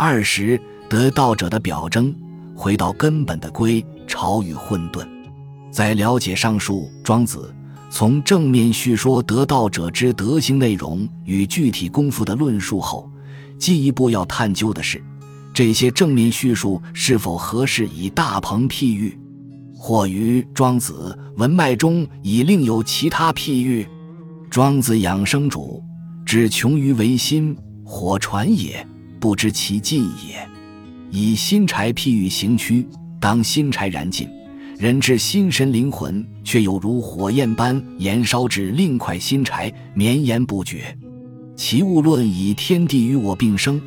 二十得道者的表征，回到根本的归朝与混沌。在了解上述庄子从正面叙说得道者之德行内容与具体功夫的论述后，进一步要探究的是，这些正面叙述是否合适以大鹏譬喻，或于庄子文脉中已另有其他譬喻。庄子养生主，只穷于为心火传也，不知其尽也。以新柴譬喻行躯，当新柴燃尽，人之心神灵魂却有如火焰般燃烧至另块新柴，绵延不绝。其物论以天地与我并生，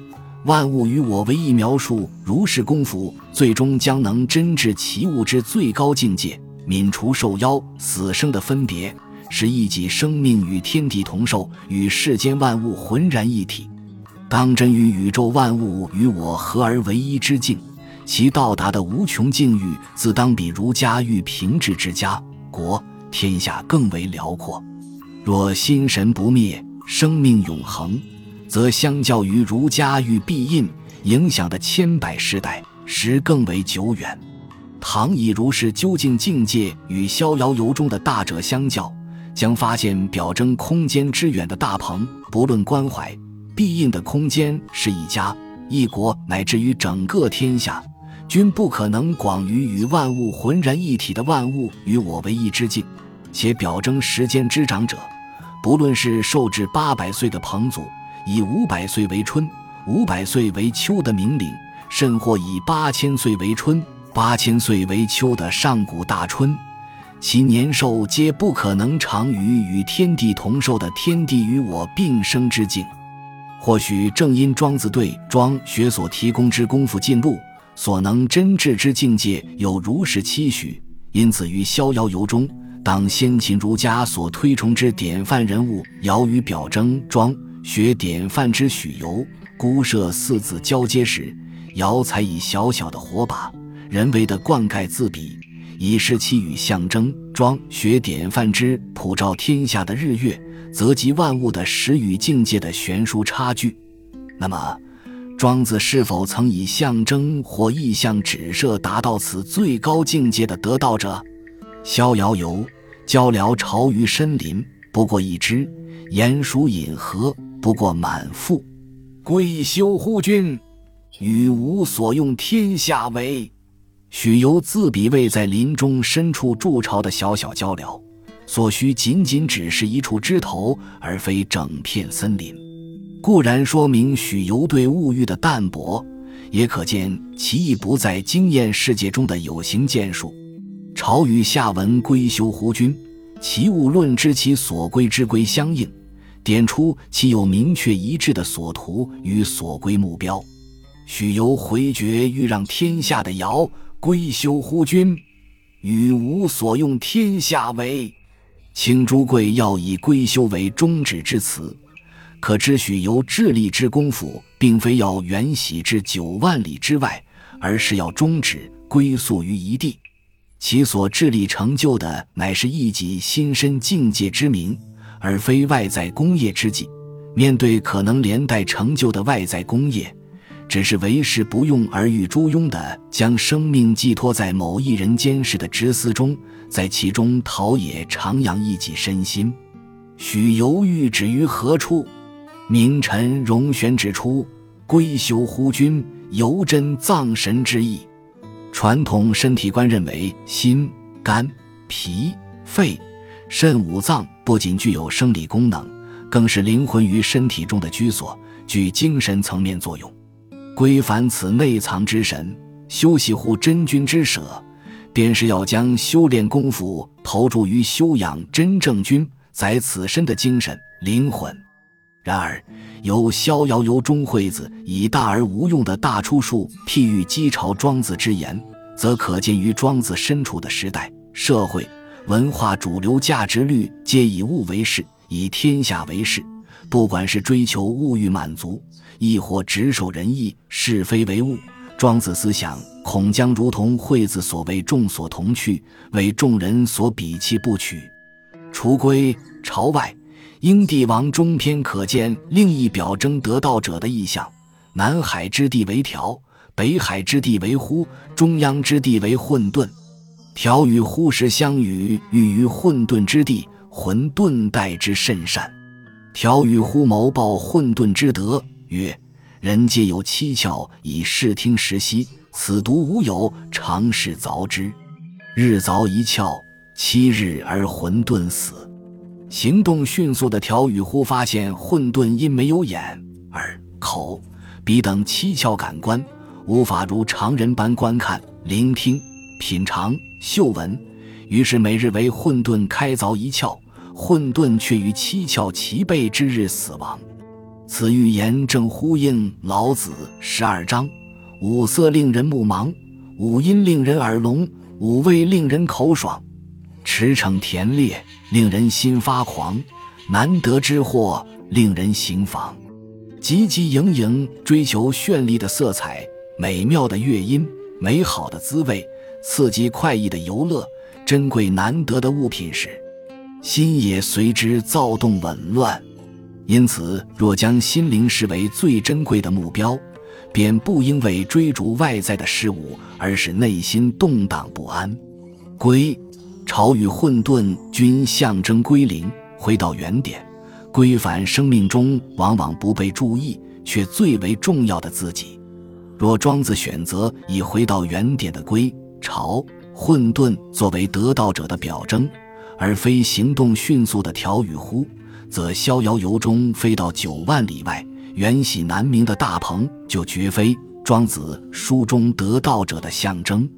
万物与我为一描述，如是功夫，最终将能真至其物之最高境界，泯除受妖死生的分别。是一己生命与天地同寿，与世间万物浑然一体，当真与宇宙万物与我合而为一之境，其到达的无穷境域，自当比儒家欲平治之家国天下更为辽阔。若心神不灭，生命永恒，则相较于儒家欲必印影响的千百世代，时更为久远。唐以如是究竟境界与逍遥游中的大者相较。将发现表征空间之远的大鹏，不论关怀必应的空间是一家、一国，乃至于整个天下，均不可能广于与万物浑然一体的万物与我为一之境。且表征时间之长者，不论是寿至八百岁的彭祖，以五百岁为春、五百岁为秋的明岭，甚或以八千岁为春、八千岁为秋的上古大春。其年寿皆不可能长于与天地同寿的天地与我并生之境。或许正因庄子对庄学所提供之功夫进步所能真至之境界有如是期许，因此于逍遥游中，当先秦儒家所推崇之典范人物尧与表征庄学典范之许由孤设四字交接时，尧才以小小的火把，人为的灌溉自比。以示其与象征庄学典范之普照天下的日月，则及万物的始与境界的悬殊差距。那么，庄子是否曾以象征或意象指涉达到此最高境界的得道者？逍遥游，交辽巢于深林，不过一枝；鼹鼠饮河，不过满腹。归休乎君，与吾所用天下为。许由自比位在林中深处筑巢的小小鹪鹩，所需仅仅只是一处枝头，而非整片森林。固然说明许由对物欲的淡薄，也可见其意不在经验世界中的有形建树。朝与下文归修乎君，其物论知其所归之归相应，点出其有明确一致的所图与所归目标。许由回绝欲让天下的尧。归修乎君，与吾所用天下为。青朱贵要以归修为终止之词，可知许由智力之功夫，并非要远徙至九万里之外，而是要终止归宿于一地。其所致力成就的，乃是一己心身境界之名，而非外在功业之计。面对可能连带成就的外在功业。只是为时不用而欲朱庸的将生命寄托在某一人监视的职司中，在其中陶冶徜徉一己身心。许犹豫止于何处？名臣荣玄指出：“归修乎君，犹真葬神之意。”传统身体观认为，心、肝、脾、肺、肾五脏不仅具有生理功能，更是灵魂于身体中的居所，具精神层面作用。归返此内藏之神，修习乎真君之舍，便是要将修炼功夫投注于修养真正君在此身的精神灵魂。然而，由《逍遥游》中惠子以大而无用的大出术譬喻击朝庄子之言，则可见于庄子身处的时代、社会、文化主流价值律皆以物为事，以天下为事。不管是追求物欲满足，亦或执守仁义，是非为物，庄子思想恐将如同惠子所谓“众所同去，为众人所鄙弃不取”。除归朝外，英帝王中篇可见另一表征得道者的意象，南海之地为条，北海之地为乎，中央之地为混沌。条与乎时相与，欲于混沌之地，混沌待之甚善。调与乎谋报混沌之德，曰：人皆有七窍以视听时息，此独无有，常是凿之。日凿一窍，七日而混沌死。行动迅速的调与乎发现，混沌因没有眼、耳、口、鼻等七窍感官，无法如常人般观看、聆听、品尝、嗅闻，于是每日为混沌开凿一窍，混沌却于七窍齐备之日死亡。此预言正呼应老子十二章：五色令人目盲，五音令人耳聋，五味令人口爽。驰骋田猎，令人心发狂；难得之货，令人行妨。汲汲营营追求绚丽的色彩、美妙的乐音、美好的滋味、刺激快意的游乐、珍贵难得的物品时，心也随之躁动紊乱。因此，若将心灵视为最珍贵的目标，便不应为追逐外在的事物而使内心动荡不安。归。潮与混沌均象征归零，回到原点，归返生命中往往不被注意却最为重要的自己。若庄子选择以回到原点的归潮、混沌作为得道者的表征，而非行动迅速的调与乎，则逍遥游中飞到九万里外、远喜南冥的大鹏就绝非庄子书中得道者的象征。